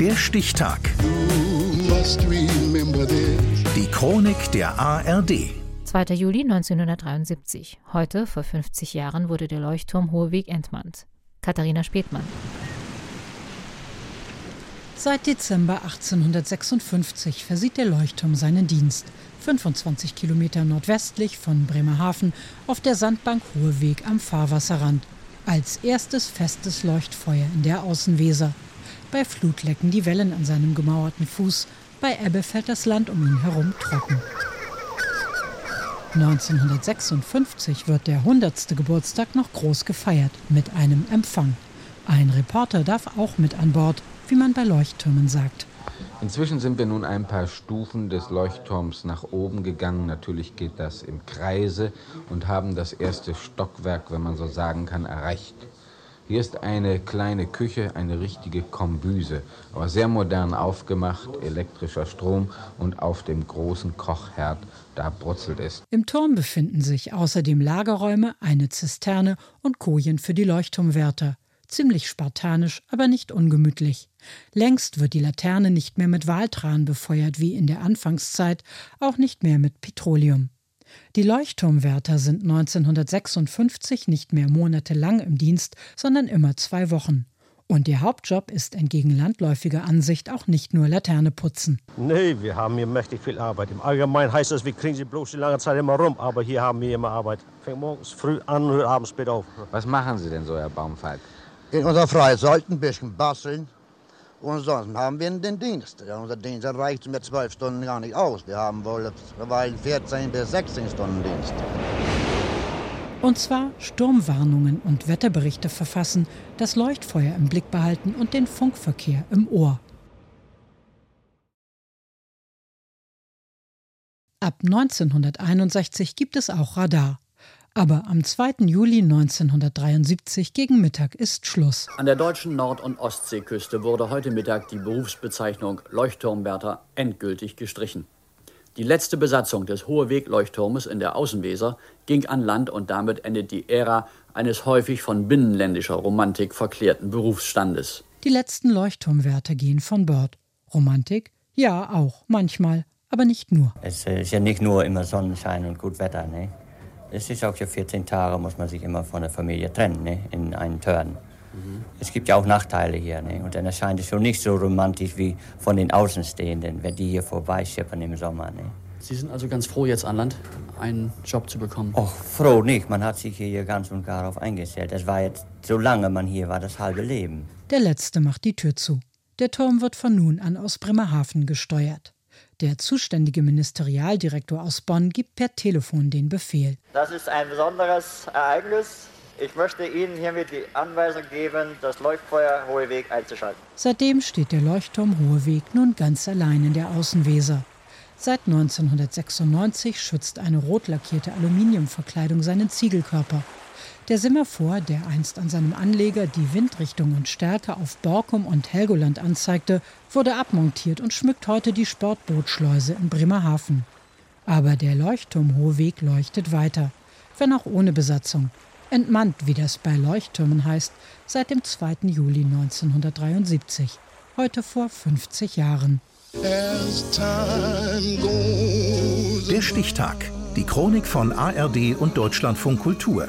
Der Stichtag. Die Chronik der ARD. 2. Juli 1973. Heute, vor 50 Jahren, wurde der Leuchtturm Hoheweg entmannt. Katharina Spätmann. Seit Dezember 1856 versieht der Leuchtturm seinen Dienst. 25 Kilometer nordwestlich von Bremerhaven auf der Sandbank Hoheweg am Fahrwasserrand. Als erstes festes Leuchtfeuer in der Außenweser. Bei Flut lecken die Wellen an seinem gemauerten Fuß, bei Ebbe fällt das Land um ihn herum trocken. 1956 wird der 100. Geburtstag noch groß gefeiert mit einem Empfang. Ein Reporter darf auch mit an Bord, wie man bei Leuchttürmen sagt. Inzwischen sind wir nun ein paar Stufen des Leuchtturms nach oben gegangen. Natürlich geht das im Kreise und haben das erste Stockwerk, wenn man so sagen kann, erreicht. Hier ist eine kleine Küche, eine richtige Kombüse, aber sehr modern aufgemacht, elektrischer Strom und auf dem großen Kochherd, da brutzelt es. Im Turm befinden sich außerdem Lagerräume, eine Zisterne und Kojen für die Leuchtturmwärter. Ziemlich spartanisch, aber nicht ungemütlich. Längst wird die Laterne nicht mehr mit Waltran befeuert wie in der Anfangszeit, auch nicht mehr mit Petroleum. Die Leuchtturmwärter sind 1956 nicht mehr monatelang im Dienst, sondern immer zwei Wochen. Und ihr Hauptjob ist entgegen landläufiger Ansicht auch nicht nur Laterne putzen. Nee, wir haben hier mächtig viel Arbeit. Im Allgemeinen heißt das, wir kriegen sie bloß die lange Zeit immer rum. Aber hier haben wir immer Arbeit. Fängt morgens früh an und hört abends spät auf. Was machen Sie denn so, Herr Baumfalk? In unserer Freizeit ein bisschen basteln. Und sonst haben wir den Dienst. Ja, unser Dienst reicht mit zwölf Stunden gar nicht aus. Wir haben wohl 14 bis 16 Stunden Dienst. Und zwar Sturmwarnungen und Wetterberichte verfassen, das Leuchtfeuer im Blick behalten und den Funkverkehr im Ohr. Ab 1961 gibt es auch Radar. Aber am 2. Juli 1973 gegen Mittag ist Schluss. An der deutschen Nord- und Ostseeküste wurde heute Mittag die Berufsbezeichnung Leuchtturmwärter endgültig gestrichen. Die letzte Besatzung des Hoheweg-Leuchtturmes in der Außenweser ging an Land und damit endet die Ära eines häufig von binnenländischer Romantik verklärten Berufsstandes. Die letzten Leuchtturmwärter gehen von Bord. Romantik? Ja, auch, manchmal, aber nicht nur. Es ist ja nicht nur immer Sonnenschein und gut Wetter, ne? Es ist auch ja 14 Tage, muss man sich immer von der Familie trennen, ne? in einen Turn. Mhm. Es gibt ja auch Nachteile hier. Ne? Und dann erscheint es schon nicht so romantisch wie von den Außenstehenden, wenn die hier vorbeischippern im Sommer. Ne? Sie sind also ganz froh, jetzt an Land einen Job zu bekommen? Och, froh nicht. Man hat sich hier ganz und gar auf eingestellt. Das war jetzt, solange man hier war, das halbe Leben. Der Letzte macht die Tür zu. Der Turm wird von nun an aus Bremerhaven gesteuert. Der zuständige Ministerialdirektor aus Bonn gibt per Telefon den Befehl. Das ist ein besonderes Ereignis. Ich möchte Ihnen hiermit die Anweisung geben, das Leuchtfeuer Hoheweg einzuschalten. Seitdem steht der Leuchtturm Hoheweg nun ganz allein in der Außenweser. Seit 1996 schützt eine rot lackierte Aluminiumverkleidung seinen Ziegelkörper. Der Semaphor, der einst an seinem Anleger die Windrichtung und Stärke auf Borkum und Helgoland anzeigte, wurde abmontiert und schmückt heute die Sportbootschleuse in Bremerhaven. Aber der Leuchtturm Hohweg leuchtet weiter, wenn auch ohne Besatzung. Entmannt, wie das bei Leuchttürmen heißt, seit dem 2. Juli 1973, heute vor 50 Jahren. Der Stichtag. Die Chronik von ARD und Deutschlandfunk Kultur.